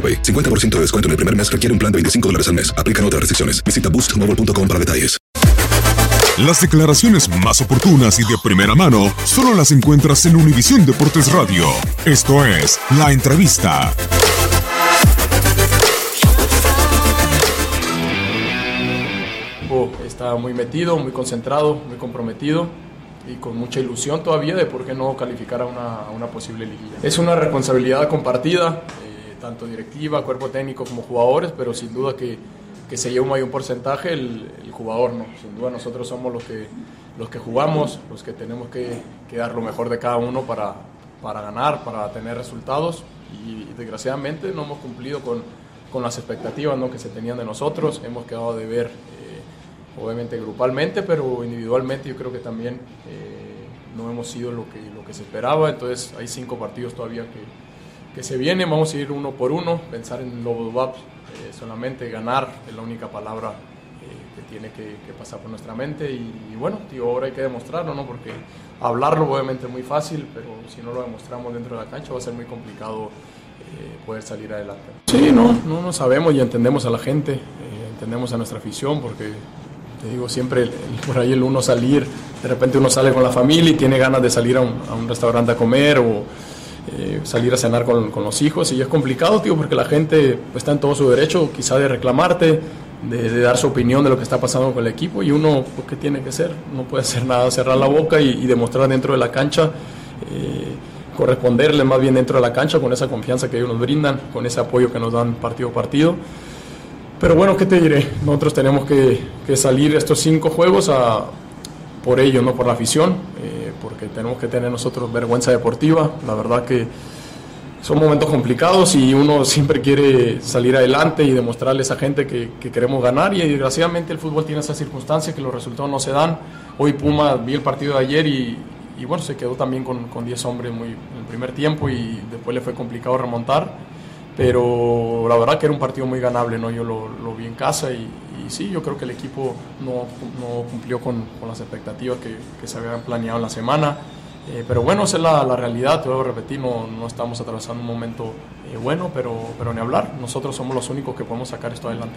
50% de descuento en el primer mes requiere un plan de 25 dólares al mes. Aplican otras restricciones. Visita boostmobile.com para detalles. Las declaraciones más oportunas y de primera mano solo las encuentras en Univisión Deportes Radio. Esto es La Entrevista. Está muy metido, muy concentrado, muy comprometido y con mucha ilusión todavía de por qué no calificar a una, a una posible liguilla. Es una responsabilidad compartida tanto directiva, cuerpo técnico como jugadores, pero sin duda que, que se lleva un mayor porcentaje el, jugador, ¿no? Sin duda nosotros somos los que, los que jugamos, los que tenemos que, que dar lo mejor de cada uno para, para ganar, para tener resultados y, desgraciadamente no hemos cumplido con, con las expectativas ¿no? que se tenían de nosotros, hemos quedado de ver eh, obviamente grupalmente, pero individualmente yo creo que también eh, no hemos sido lo que, lo que se esperaba, entonces hay cinco partidos todavía que que se viene, vamos a ir uno por uno, pensar en Lobo Dubap, eh, solamente ganar es la única palabra eh, que tiene que, pasar por nuestra mente y, bueno, tío, ahora hay que demostrarlo, ¿no? Porque hablarlo obviamente es muy fácil, pero si no lo demostramos dentro de la cancha va a ser muy complicado eh, poder salir adelante. Sí, no, no, no sabemos y entendemos a la gente, entendemos a nuestra afición porque te digo, siempre por ahí el uno salir, de repente uno sale con la familia y tiene ganas de salir a un, a un restaurante a comer o eh, salir a cenar con, con, los hijos y es complicado, tío, porque la gente está en todo su derecho quizá de reclamarte, de, dar su opinión de lo que está pasando con el equipo y uno, pues, ¿qué tiene que hacer? No puede hacer nada, cerrar la boca y, demostrar dentro de la cancha, eh, corresponderle más bien dentro de la cancha con esa confianza que ellos nos brindan, con ese apoyo que nos dan partido a partido. Pero bueno, ¿qué te diré? Nosotros tenemos que, que salir estos cinco juegos a, por ello, no por la afición. Eh, porque tenemos que tener nosotros vergüenza deportiva. La verdad que son momentos complicados y uno siempre quiere salir adelante y demostrarle a esa gente que, queremos ganar y desgraciadamente el fútbol tiene esa circunstancia que los resultados no se dan. Hoy Puma vi el partido de ayer y, bueno, se quedó también con, con 10 hombres muy, en el primer tiempo y después le fue complicado remontar. Pero la verdad que era un partido muy ganable, ¿no? Yo lo, vi en casa y, sí, yo creo que el equipo no, no cumplió con, las expectativas que, se habían planeado en la semana. Eh, pero bueno, esa es la, la, realidad, te voy a repetir, no, no estamos atravesando un momento eh, bueno, pero, pero ni hablar, nosotros somos los únicos que podemos sacar esto adelante.